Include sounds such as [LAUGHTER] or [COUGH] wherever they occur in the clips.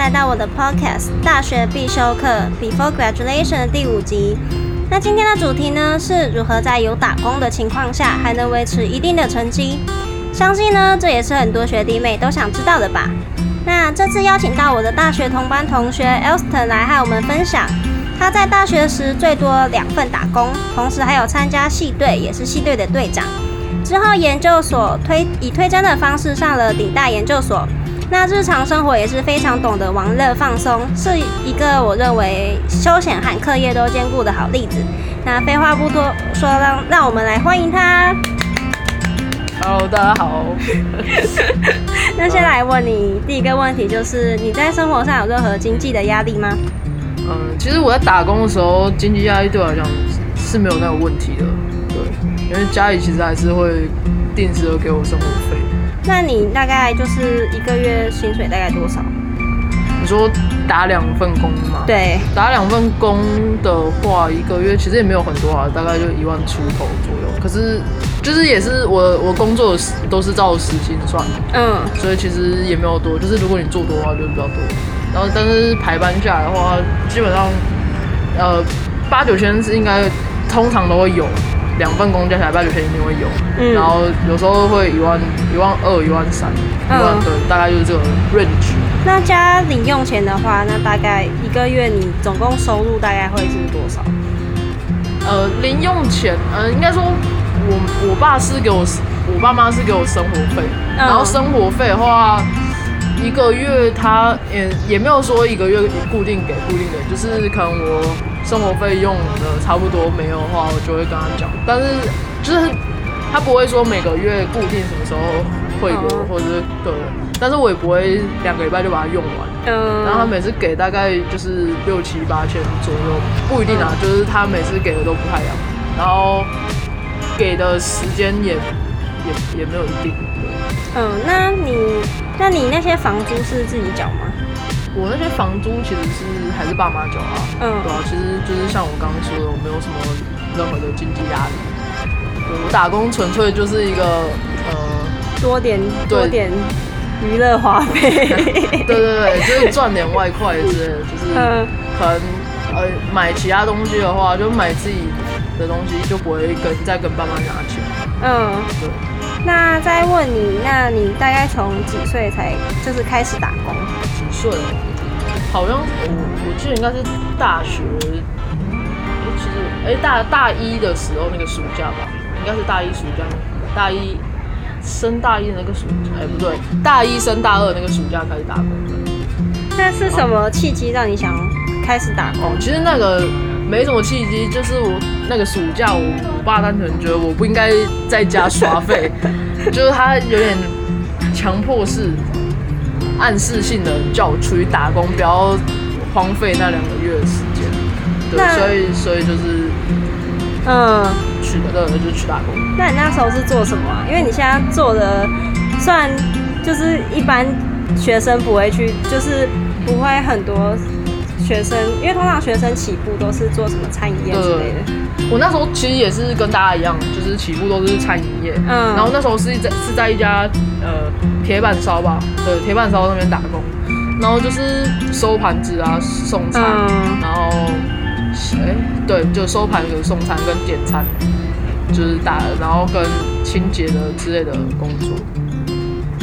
来到我的 podcast 大学必修课 Before Graduation 的第五集。那今天的主题呢，是如何在有打工的情况下，还能维持一定的成绩？相信呢，这也是很多学弟妹都想知道的吧。那这次邀请到我的大学同班同学 Elston 来和我们分享，他在大学时最多两份打工，同时还有参加系队，也是系队的队长。之后研究所推以推甄的方式上了顶大研究所。那日常生活也是非常懂得玩乐放松，是一个我认为休闲和课业都兼顾的好例子。那废话不多说，让让我们来欢迎他。Hello，大家好。[LAUGHS] 那先来问你第一个问题，就是你在生活上有任何经济的压力吗？嗯，其实我在打工的时候，经济压力对我来讲是没有那个问题的，对，因为家里其实还是会定时的给我生活费。那你大概就是一个月薪水大概多少？你说打两份工吗？，对，打两份工的话，一个月其实也没有很多啊，大概就一万出头左右。可是就是也是我我工作都是照时薪算的，嗯，所以其实也没有多，就是如果你做多的话，就是比较多。然后但是排班下来的话，基本上呃八九千是应该通常都会有，两份工加起来八九千一定会有。嗯然后有时候会一万一万二、一万三、一万嗯对，大概就是这个 range。那加零用钱的话，那大概一个月你总共收入大概会是多少？呃，零用钱，呃，应该说我我爸是给我，我爸妈是给我生活费，嗯然后生活费的话，一个月他也也没有说一个月固定给固定的，就是可能我生活费用的差不多没有的话，我就会跟他讲，但是就是他不会说每个月固定什么时候汇给或者是对，但是我也不会两个礼拜就把它用完。嗯，然后他每次给大概就是六七八千左右，不一定啊，就是他每次给的都不太一样，然后给的时间也也也没有一定。对嗯，那你那你那些房租是自己缴吗？我那些房租其实是还是爸妈缴啊，嗯对啊，其实就是像我刚刚说的，我没有什么任何的经济压力。对我打工纯粹就是一个呃，多点多点娱乐花费。[LAUGHS] 对对对，就是赚点外快之类的，就是嗯可能呃买其他东西的话，就买自己的东西，就不会跟再跟爸妈拿钱。嗯，对，那再问你，那你大概从几岁才就是开始打工？几岁了？好像我我记得应该是大学，哎、其实哎、大大一的时候那个暑假吧，应该是大一暑假，大一升大一的那个暑假，哎、不对，大一升大二那个暑假开始打工的。那是什么契机让你想开始打工哦，？其实那个没什么契机，就是我那个暑假我，我爸单纯觉得我不应该在家刷废，就是他有点强迫式、暗示性的叫我出去打工，不要荒废那两个月的时间。对，所以所以就是嗯，去的，对，就去打工。那你那时候是做什么啊？因为你现在做的虽然就是一般学生不会去，就是不会很多学生，因为通常学生起步都是做什么餐饮业之类的。我那时候其实也是跟大家一样，就是起步都是餐饮业，嗯然后那时候是在是在一家呃铁板烧吧，对，铁板烧那边打工，然后就是收盘子啊，送餐，嗯然后哎、对，就收盘子、送餐跟点餐，就是打，然后跟清洁的之类的工作。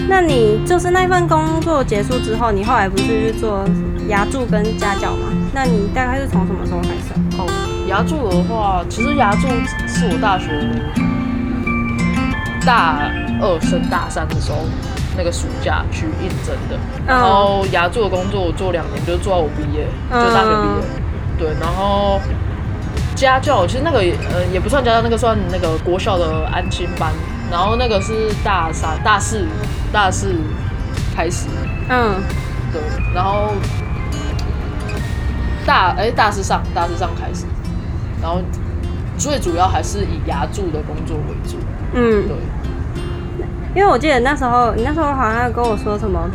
那你就是那份工作结束之后，你后来不是去做牙柱跟家教吗？那你大概是从什么时候开始啊？哦，牙柱的话，其实牙柱是我大学大二升大三的时候，那个暑假去应征的。然后牙柱的工作我做两年，就做到我毕业，就大学毕业。对，然后家教其实那个也呃也不算家教，那个算那个国校的安心班。然后那个是大三、大四、大四开始，嗯。对，然后大哎、大四上大四上开始，然后最主要还是以牙柱的工作为主，嗯。对，，因为我记得那时候你那时候好像跟我说什么，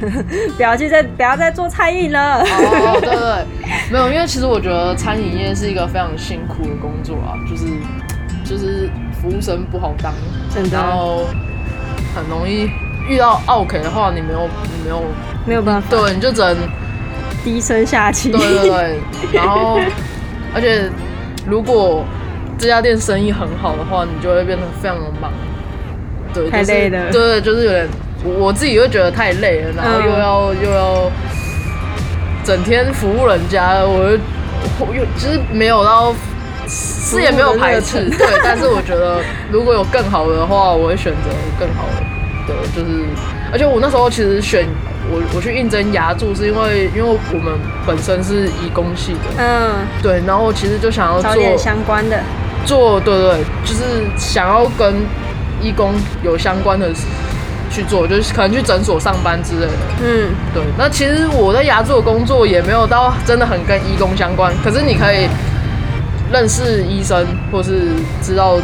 [LAUGHS] 不要去再不要再做餐饮了。哦，对对对，没有，因为其实我觉得餐饮业是一个非常辛苦的工作啊，就是就是服务生不好当，真的然后很容易遇到 OK 的话，你没有你没有没有办法，对，你就只能低声下气。对对对，然后而且如果这家店生意很好的话，你就会变得非常的忙。对，太累了。对对，就是有点，我自己又觉得太累了，然后又要又要整天服务人家，我又其实没有到。是也没有排斥，对，但是我觉得如果有更好的话，我会选择更好的，就是，而且我那时候其实选我我去应征牙助，是因为因为我们本身是医工系的，嗯，对，然后其实就想要做相关的，做对对，就是想要跟医工有相关的去做，就是可能去诊所上班之类的，嗯，对，那其实我在牙助的工作也没有到真的很跟医工相关，可是你可以。认识医生，或是知道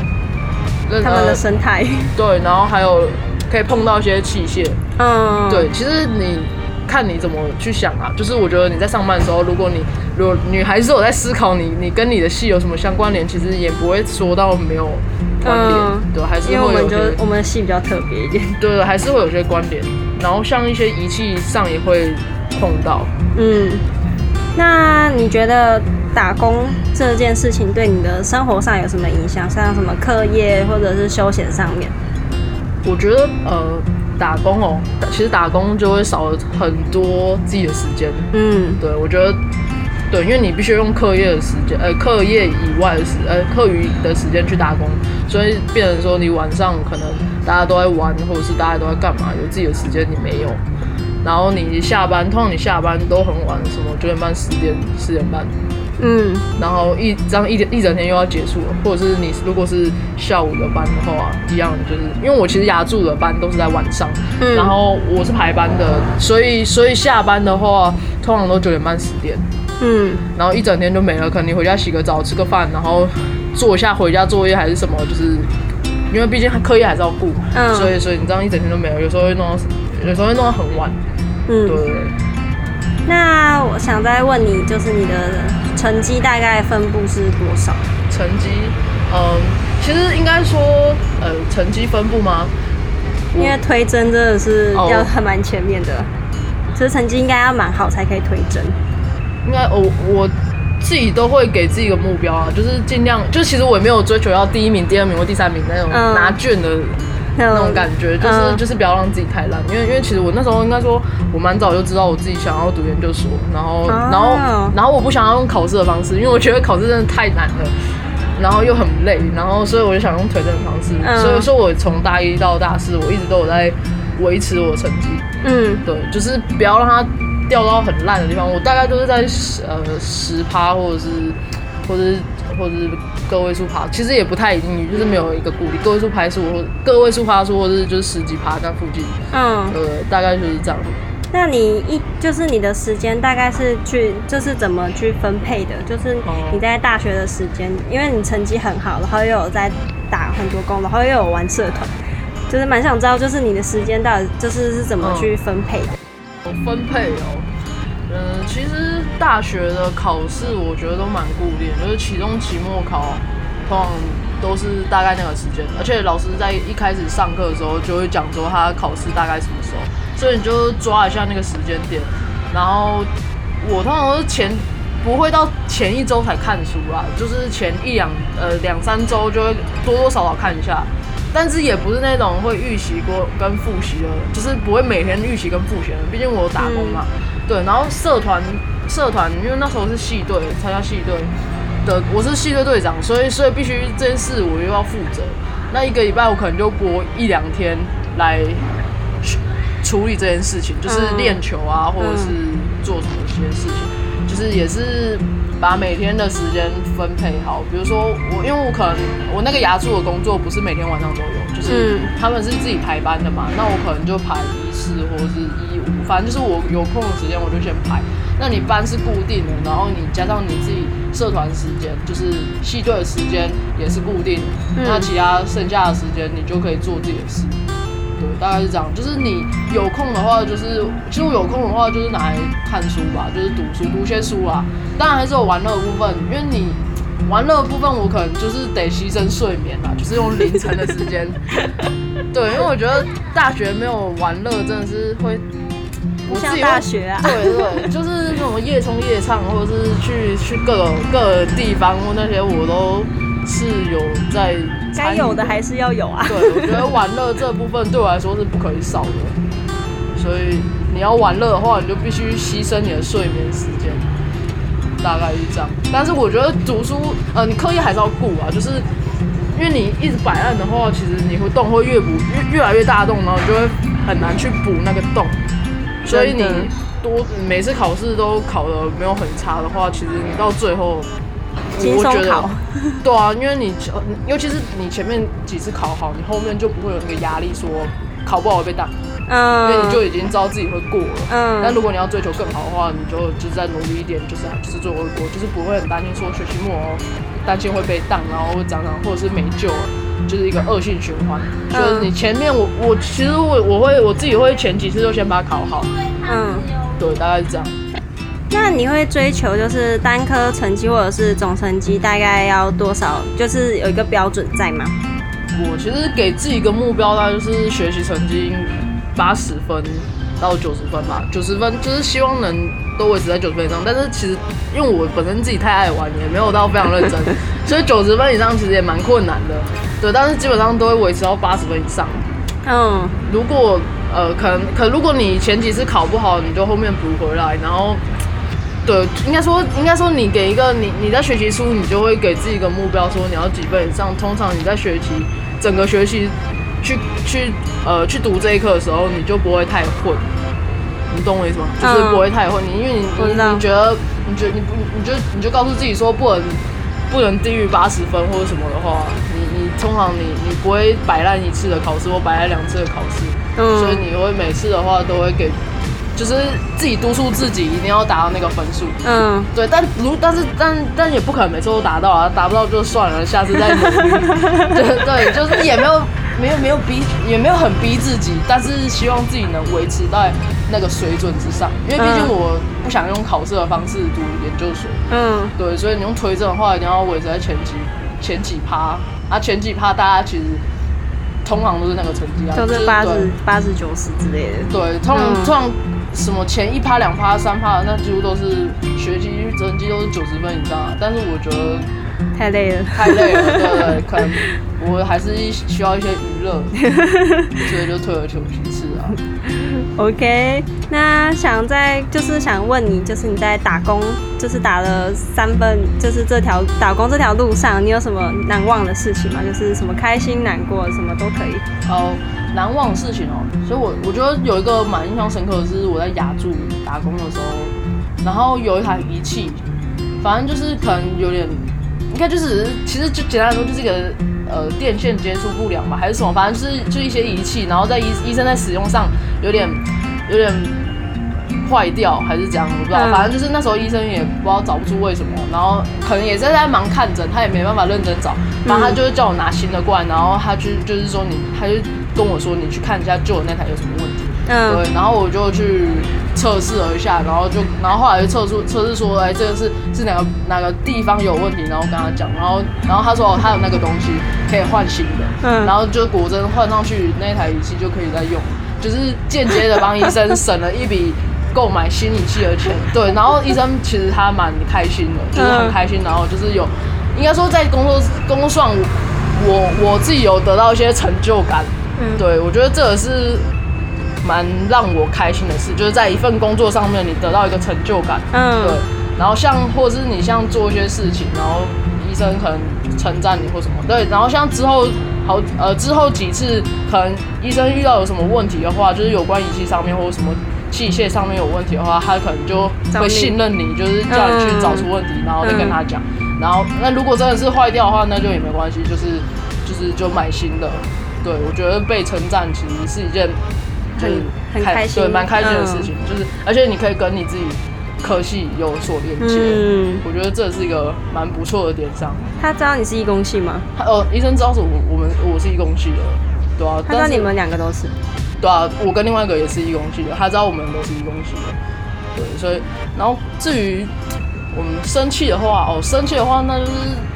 他们的生态，[LAUGHS] 对，然后还有可以碰到一些器械，嗯，对，其实你看你怎么去想啊，就是我觉得你在上班的时候，如果你如果女孩子有在思考你你跟你的戏有什么相关联，其实也不会说到没有关联，对，还是因为我们就我们的戏比较特别一点，[LAUGHS] 对对，还是会有些关联，然后像一些仪器上也会碰到，嗯，那你觉得？打工这件事情对你的生活上有什么影响？像什么课业或者是休闲上面？我觉得呃，打工哦，其实打工就会少了很多自己的时间。嗯，对，我觉得对，因为你必须用课业的时间，呃，课业以外的时，呃，课余的时间去打工，所以变成说你晚上可能大家都在玩，或者是大家都在干嘛，有自己的时间你没有。然后你下班，通常你下班都很晚，什么九点半、十点、十点半。嗯，然后一这样一一整天又要结束了，或者是你如果是下午的班的话，一样就是因为我其实牙柱的班都是在晚上，然后我是排班的，所以所以下班的话通常都九点半十点，嗯，然后一整天就没了，可能你回家洗个澡吃个饭，然后做一下回家作业还是什么，就是因为毕竟课业还是要顾，嗯，所以所以你这样一整天都没了，有时候会弄到有时候会弄到很晚，嗯，对。那我想再问你，就是你的成绩大概分布是多少？成绩，嗯，其实应该说，呃，成绩分布吗？因为推甄真的是要还蛮前面的，其实成绩应该要蛮好才可以推甄。应该我我自己都会给自己一个目标啊，就是尽量，就其实我也没有追求要第一名、第二名或第三名那种拿卷的。[LAUGHS] 那种感觉就是就是不要让自己太烂，因为因为其实我那时候应该说，我蛮早就知道我自己想要读研究所，然后然后然后我不想要用考试的方式，因为我觉得考试真的太难了，然后又很累，然后所以我就想用推荐的方式，所以说我从大一到大四，我一直都有在维持我的成绩，嗯，对，就是不要让它掉到很烂的地方，我大概都是在十呃十趴或者是或者是。或者是个位数爬，其实也不太一定，就是没有一个固定个位数爬数或个位数爬数，或者是就是十几爬在附近。嗯，呃，大概就是这样。那你一就是你的时间大概是去就是怎么去分配的？就是你在大学的时间，因为你成绩很好，然后又有在打很多工，然后又有玩社团，就是蛮想知道，就是你的时间到底就是是怎么去分配的？分配哦。嗯，其实大学的考试我觉得都蛮固定，就是期中、期末考，通常都是大概那个时间。而且老师在一开始上课的时候就会讲说他考试大概什么时候，所以你就抓一下那个时间点。然后我通常都是前不会到前一周才看书啦，就是前一两呃两三周就会多多少少看一下，但是也不是那种会预习过跟复习的，就是不会每天预习跟复习的。毕竟我打工嘛。对，然后社团社团，因为那时候是系队参加系队的，我是系队队长，所以所以必须这件事我又要负责。那一个礼拜我可能就播一两天来处理这件事情，就是练球啊，或者是做什么一些事情，就是也是把每天的时间分配好。比如说我，因为我可能我那个牙柱的工作不是每天晚上都有，就是他们是自己排班的嘛，那我可能就排一四或者是一五。反正就是我有空的时间我就先排，那你班是固定的，然后你加上你自己社团时间，就是系队的时间也是固定，那其他剩下的时间你就可以做自己的事，对，大概是这样。就是你有空的话，就是其实我有空的话就是拿来看书吧，就是读书读些书啦。当然还是有玩乐的部分，因为你玩乐的部分我可能就是得牺牲睡眠啦，就是用凌晨的时间。对，因为我觉得大学没有玩乐真的是会。不像我自己会大学啊。对对，就是那种夜冲夜唱，或者是去去各种各个地方那些，我都是有在该有的还是要有啊。对，我觉得玩乐这部分对我来说是不可以少的，所以你要玩乐的话，你就必须牺牲你的睡眠时间，大概是这样。但是我觉得读书，呃，你课业还是要顾啊，就是因为你一直摆烂的话，其实你会洞会越补越越来越大洞，然后你就会很难去补那个洞，所以你多每次考试都考的没有很差的话，其实你到最后。轻我觉得 [LAUGHS] 对啊，因为你呃尤其是你前面几次考好，你后面就不会有那个压力，说考不好会被当，因嗯，为你就已经知道自己会过了。嗯但如果你要追求更好的话，你就就是再努力一点，就是就是最后会过，就是不会很担心说学期末哦，担心会被当，然后会长长或者是没救了，就是一个恶性循环。就是你前面我我其实我我会我自己会前几次就先把它考好，嗯。对，大概是这样。那你会追求就是单科成绩或者是总成绩大概要多少？就是有一个标准在吗？我其实给自己一个目标，大概就是学习成绩八十分到九十分吧。九十分就是希望能都维持在九十分以上，但是其实因为我本身自己太爱玩，也没有到非常认真，所以九十分以上其实也蛮困难的。对，但是基本上都会维持到八十分以上。嗯如果呃，可能可如果你前几次考不好，你就后面补回来，然后。对，应该说，应该说，你给一个你你在学习书，你就会给自己一个目标，说你要几分以上。通常你在学习整个学习去去呃去读这一课的时候，你就不会太混。你懂我意思吗？就是不会太混。你因为你你觉得你觉得你不你就你就告诉自己说不能不能低于八十分或者什么的话，通常你你不会摆烂一次的考试或摆烂两次的考试，嗯，所以你会每次的话都会给，就是自己督促自己一定要达到那个分数。嗯对，但如但是但但也不可能每次都达到啊，达不到就算了，下次再努力。对 [LAUGHS] 对，就是也没有没有没有逼，也没有很逼自己，但是希望自己能维持在那个水准之上，因为毕竟嗯我不想用考试的方式读研究所。嗯对，所以你用推证的话，一定要维持在前几前几趴，啊前几趴大家其实通常都是那个成绩啊，就是八十八十九十之类的。对，通常、嗯通常什么前一趴、两趴、三趴，那几乎都是学习成绩都是九十分以上啊。但是我觉得太累了。太累了，对？可能我还是需要一些娱乐，[LAUGHS] 所以就退而求其次啊。OK，那想在就是想问你，就是你在打工，就是打了三份，就是这条打工这条路上，你有什么难忘的事情吗？就是什么开心、难过，什么都可以。哦，难忘的事情哦，所以我我觉得有一个蛮印象深刻的是我在雅筑打工的时候，然后有一台仪器，反正就是可能有点，应该就是其实就简单来说就是一个呃电线接触不良吧，还是什么，反正就是就一些仪器，然后在医医生在使用上有点有点坏掉还是怎样，我不知道，嗯。反正就是那时候医生也不知道找不出为什么，然后可能也是在忙看诊，他也没办法认真找，然后他就是叫我拿新的过来，然后他就就是说你，他就跟我说你去看一下旧的那台有什么问题，嗯。对，然后我就去测试了一下，然后就然后后来就测出测试说，哎，这个是是哪个哪个地方有问题，然后跟他讲，然后然后他说哦，他有那个东西可以换新的，嗯。然后就果真换上去那台仪器就可以再用，就是间接的帮医生省了一笔。购买新仪器的钱，对，然后医生其实他蛮开心的，就是很嗯开心，然后就是有，应该说在工作工作上，我我自己有得到一些成就感，嗯。对我觉得这个是蛮让我开心的事，就是在一份工作上面你得到一个成就感，嗯对嗯，然后像或者是你像做一些事情，然后医生可能称赞你或什么，对，然后像之后好呃之后几次可能医生遇到有什么问题的话，就是有关仪器上面或者什么器械上面有问题的话，他可能就会信任你，就是叫你去找出问题，然后再跟他讲。然后那如果真的是坏掉的话，那就也没关系，就是就是就买新的。对我觉得被称赞其实是一件就是很很开心对，蛮开心的事嗯情，就是而且你可以跟你自己科系有所连接。嗯，我觉得这是一个蛮不错的点上。他知道你是义工系吗？他呃，医生知道是我我们我是义工系的，对啊，但是他知道你们两个都是。对啊，我跟另外一个也是义工系的，他知道我们都是义工系的，对，所以然后至于我们生气的话，哦，生气的话那就是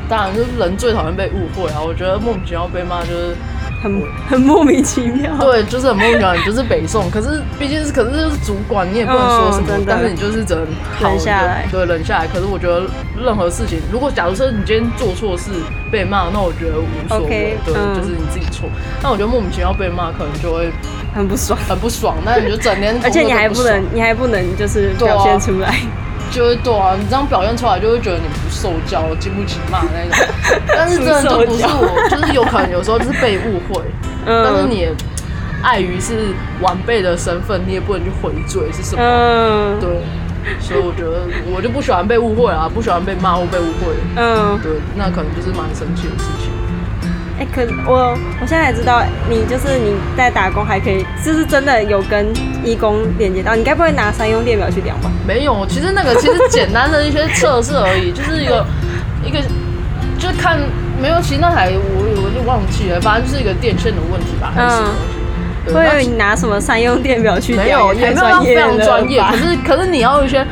当然就是人最讨厌被误会啊，我觉得莫名其妙被骂就是很很莫名其妙。对，就是很莫名其妙，你就是北宋，可是毕竟是，可是就是主管，你也不能说什么，但是你就是只能忍下来，对，忍下来。可是我觉得任何事情，如果假如说你今天做错事被骂，那我觉得无所谓，对，就是你自己错。但我觉得莫名其妙被骂，可能就会很不爽，很不爽。那你就整天，[LAUGHS] 而且你还不能，你还不能就是表现出来。就会对啊，你这样表现出来，就会觉得你不受教，经不起骂那种。[LAUGHS] 但是真的就不是我，就是有可能有时候就是被误会。嗯。但是你也碍于是晚辈的身份，你也不能去回嘴是什么？嗯。对。所以我觉得我就不喜欢被误会啊，不喜欢被骂或被误会。嗯。对，那可能就是蛮生气的事情。哎，可我我现在才知道，你就是你在打工还可以，就是真的有跟义工连接到。你该不会拿三用电表去量吧？没有，其实那个其实简单的一些测试而已，就是一个一个，就看没有，其实那台我我就忘记了，反正就是一个电线的问题吧，还是什么东西。会有你拿什么三用电表去量？没有，也没有非常专业。可是可是你要一些。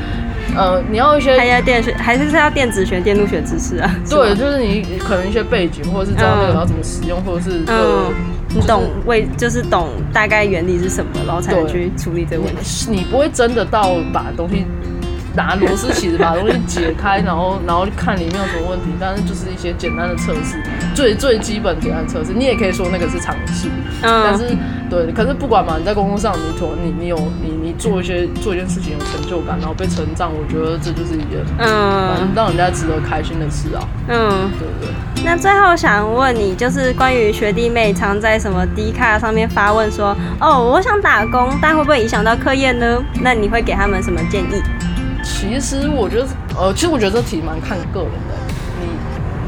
呃，你要一些，还要电学，还是是要电子学、电路学知识啊？对，就是你可能一些背景，或者是知道那个要怎么使用，或者是呃，你懂为就是懂大概原理是什么，然后才能去处理这个问题。你不会真的到把东西。拿螺丝起子把东西解开，然后然后看里面有什么问题，但是就是一些简单的测试，最最基本简单测试，你也可以说那个是常识，但是对，可是不管嘛，你在工作上你做你你有你你做一些做一件事情有成就感，然后被成长，我觉得这就是一件嗯让人家值得开心的事啊，嗯，对不对？那最后想问你，就是关于学弟妹常在什么 D 卡上面发问说，哦，我想打工，但会不会影响到课业呢？那你会给他们什么建议？其实我觉得，呃，其实我觉得这题蛮看个人的。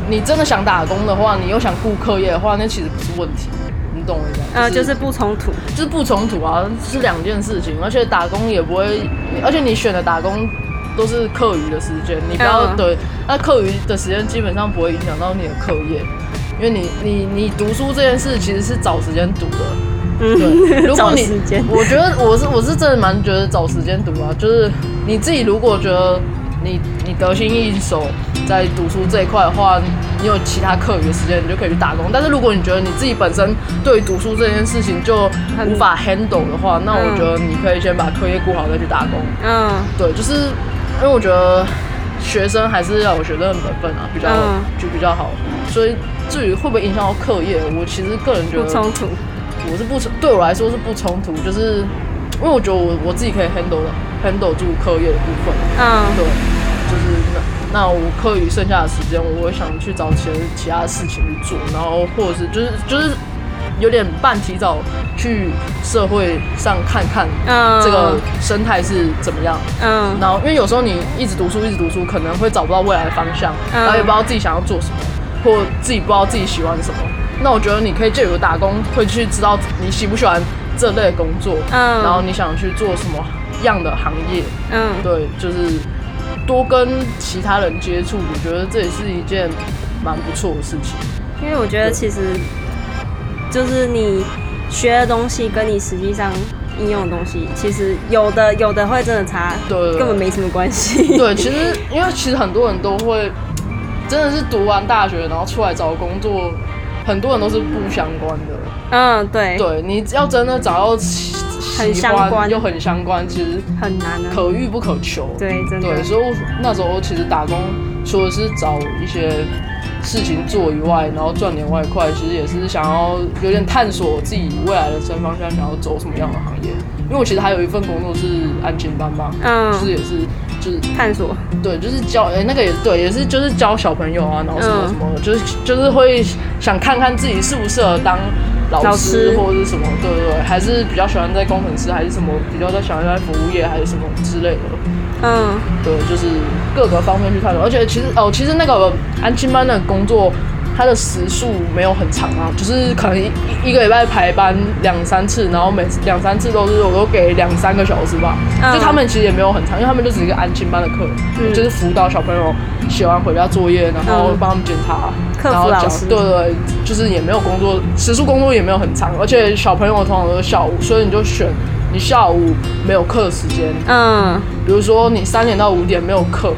你你真的想打工的话，你又想顾课业的话，那其实不是问题，你懂我意思吗？呃，就是不冲突，就是不冲突啊，是两件事情。而且打工也不会，而且你选的打工都是课余的时间，你不要对，那课余的时间基本上不会影响到你的课业，因为你你你读书这件事其实是找时间读的。对，如果你，我觉得我是我是真的蛮觉得找时间读啊，就是你自己如果觉得你你得心应手在读书这一块的话，你有其他课余的时间，你就可以去打工。但是如果你觉得你自己本身对读书这件事情就无法 handle 的话，那我觉得你可以先把课业顾好再去打工。嗯，对，就是因为我觉得学生还是要有学生的本分啊，比较就比较好。所以至于会不会影响到课业，我其实个人觉得不冲突。我是不冲，对我来说是不冲突，就是因为我觉得我我自己可以 handle 的 handle 住课业的部分，嗯，对，就是那那我课余剩下的时间，我会想去找其他其他事情去做，然后或者是就是就是有点半提早去社会上看看，嗯，这个生态是怎么样，嗯，然后因为有时候你一直读书一直读书，可能会找不到未来的方向，然后也不知道自己想要做什么，或自己不知道自己喜欢什么。那我觉得你可以借由打工，会去知道你喜不喜欢这类工作，嗯，然后你想去做什么样的行业，嗯，对，就是多跟其他人接触，我觉得这也是一件蛮不错的事情。因为我觉得其实就是你学的东西跟你实际上应用的东西，其实有的有的会真的差，对，根本没什么关系。对，其实因为其实很多人都会真的是读完大学，然后出来找工作。很多人都是不相关的，嗯，对，对，你要真的找到很相关。又很相关，其实很难，可遇不可求，对，真的。对，所以那时候其实打工，除了是找一些事情做以外，然后赚点外快，其实也是想要有点探索自己未来的生方向，想要走什么样的行业。因为我其实还有一份工作是安全班嘛，嗯，就是也是就是探索，对，就是教哎那个也对，也是就是教小朋友啊，然后什么什么，就是就是会想看看自己适不适合当老师或者是什么，对对对，还是比较喜欢在工程师，还是什么比较在喜欢在服务业，还是什么之类的，嗯，对，就是各个方面去探索，而且其实哦，其实那个安亲班的工作。他的时数没有很长啊，就是可能一一个礼拜排班两三次，然后每次两三次都是我都给两三个小时吧。就他们其实也没有很长，因为他们就只是一个安亲班的课，就是辅导小朋友写完回家作业，然后帮他们检查，然后讲对对，就是也没有工作时数，工作也没有很长，而且小朋友通常都是下午，所以你就选你下午没有课时间，嗯，比如说你三点到五点没有课。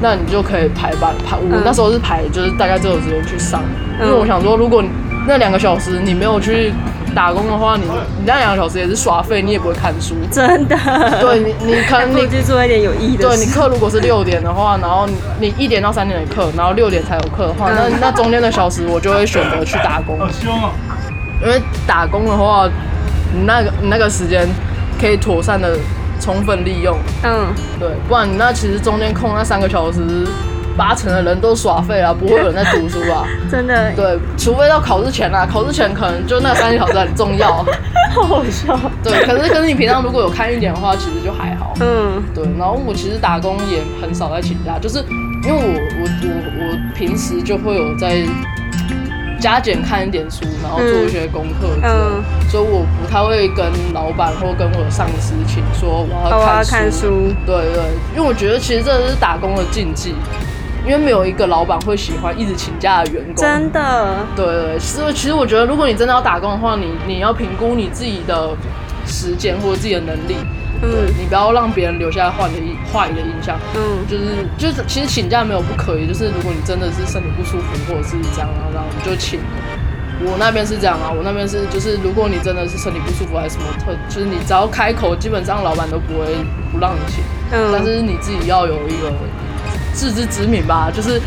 那你就可以排班排。我那时候是排，就是大概这个时间去上，因为我想说，如果那两个小时你没有去打工的话，你你那两个小时也是耍废，你也不会看书。真的。对你，你 [LAUGHS] 可能你去做一点有意义的。对你课如果是六点的话，然后你一点到三点的课，然后六点才有课的话，那那中间的小时我就会选择去打工。因为打工的话，你那个你那个时间可以妥善的。充分利用，嗯，对，不然你那其实中间空那三个小时，八成的人都耍废啊，[LAUGHS] 不会有人在读书吧，真的，对，除非到考试前啦，考试前可能就那三个小时很重要，[LAUGHS] 好好笑，对，可是可是你平常如果有看一点的话，其实就还好，嗯，对，然后我其实打工也很少在请假，就是因为我我我我平时就会有在。加减看一点书，然后做一些功课，嗯，所以我不太会跟老板或跟我的上司请说我要看书，对对，因为我觉得其实这是打工的禁忌，因为没有一个老板会喜欢一直请假的员工，真的，对对，所以其实我觉得如果你真的要打工的话，你你要评估你自己的时间或者自己的能力。嗯，你不要让别人留下坏的坏的印象。嗯，就是就是，其实请假没有不可以，就是如果你真的是身体不舒服或者是这样然后你就请。我那边是这样啊，我那边是就是，如果你真的是身体不舒服还是什么特，就是你只要开口，基本上老板都不会不让你请。嗯，但是你自己要有一个自知之明吧，就是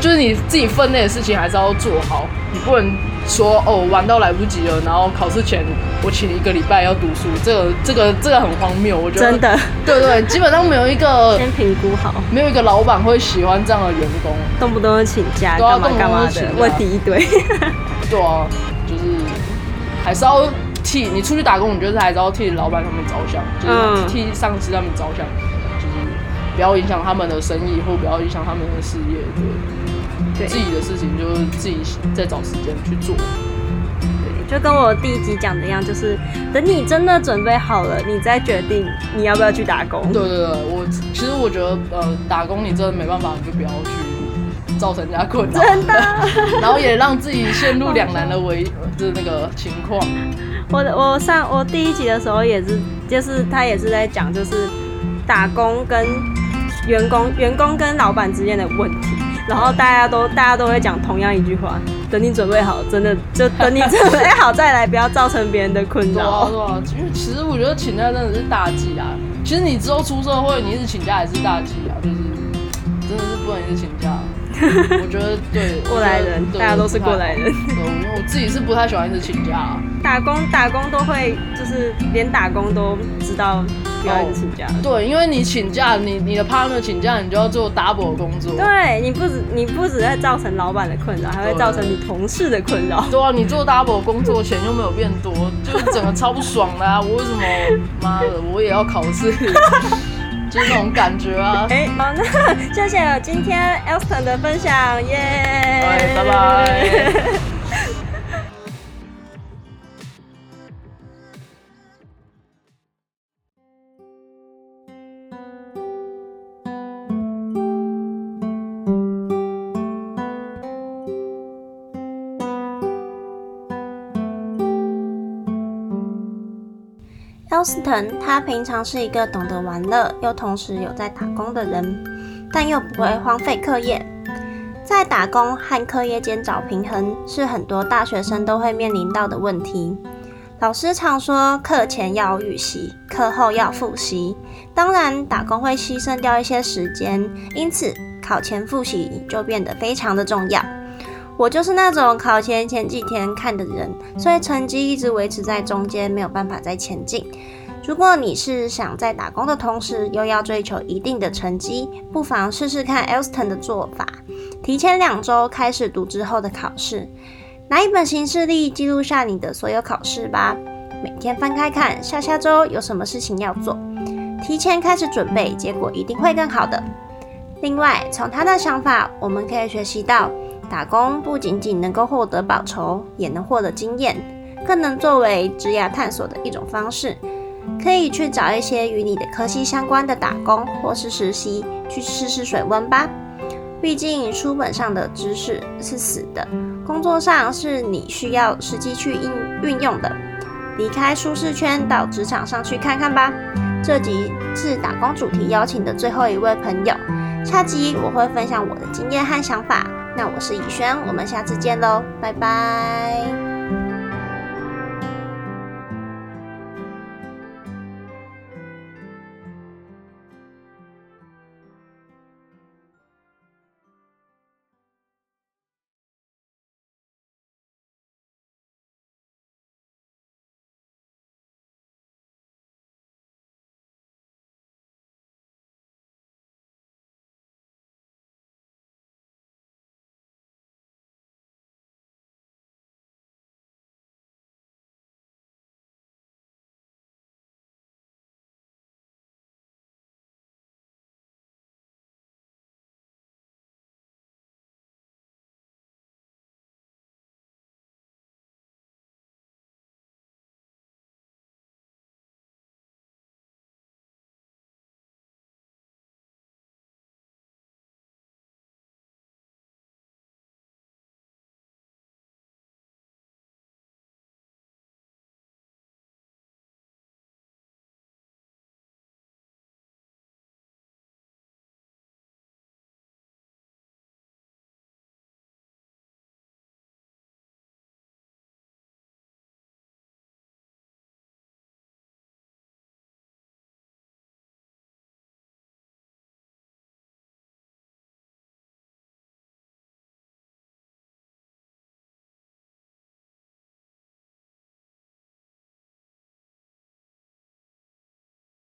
就是你自己分内的事情还是要做好，你不能。说哦，玩到来不及了，然后考试前我请一个礼拜要读书，这个这个这个很荒谬，我觉得。真的，对对，基本上没有一个先评估好，没有一个老板会喜欢这样的员工，动不动就请假，干嘛干嘛的，问题一堆。[LAUGHS] 对啊，就是还是要替你出去打工，你就是还是要替老板他们着想，就是替上司他们着想，就是不要影响他们的生意，或不要影响他们的事业，对。自己的事情就是自己再找时间去做。对，就跟我第一集讲的一样，就是等你真的准备好了，你再决定你要不要去打工。对对对，我其实我觉得，呃，打工你真的没办法，你就不要去造成人家困扰。真的。[LAUGHS] 然后也让自己陷入两难的为的那个情况。我我上我第一集的时候也是，就是他也是在讲，就是打工跟员工、员工跟老板之间的问题。然后大家都大家都会讲同样一句话：等你准备好，真的就 [LAUGHS] 等你准备好再来，不要造成别人的困扰。对啊，因为其实我觉得请假真的是大忌啊。其实你之后出社会，你一直请假也是大忌啊，就是真的是不能一直请假。[LAUGHS] 我觉得对，过来人，大家都是过来人。对，我自己是不太喜欢一直请假。打工打工都会，就是连打工都知道。不要请假。对，因为你请假，你你的 partner 请假，你就要做 double 工作。对，你不止你不止在造成老板的困扰，还会造成你同事的困扰。[LAUGHS] 对啊，你做 double 工作钱又没有变多，就是整个超不爽的啊！我为什么妈的我也要考试？就是那种感觉啊！哎，好，那 [LAUGHS] 谢谢今天 Elston 的分享，耶！拜拜。Elston，他平常是一个懂得玩乐又同时有在打工的人，但又不会荒废课业。在打工和课业间找平衡，是很多大学生都会面临到的问题。老师常说，课前要预习，课后要复习。当然，打工会牺牲掉一些时间，因此考前复习就变得非常的重要。我就是那种考前前几天看的人，所以成绩一直维持在中间，没有办法再前进。如果你是想在打工的同时又要追求一定的成绩，不妨试试看 Elston 的做法，提前两周开始读之后的考试，拿一本行事历记录下你的所有考试吧，每天翻开看下下周有什么事情要做，提前开始准备，结果一定会更好的。另外，从他的想法，我们可以学习到，打工不仅仅能够获得报酬，也能获得经验，更能作为职业探索的一种方式。可以去找一些与你的科系相关的打工或是实习，去试试水温吧。毕竟书本上的知识是死的，工作上是你需要实际去应运用的。离开舒适圈，到职场上去看看吧。这集是打工主题邀请的最后一位朋友，下集我会分享我的经验和想法。那我是以轩，我们下次见喽，拜拜。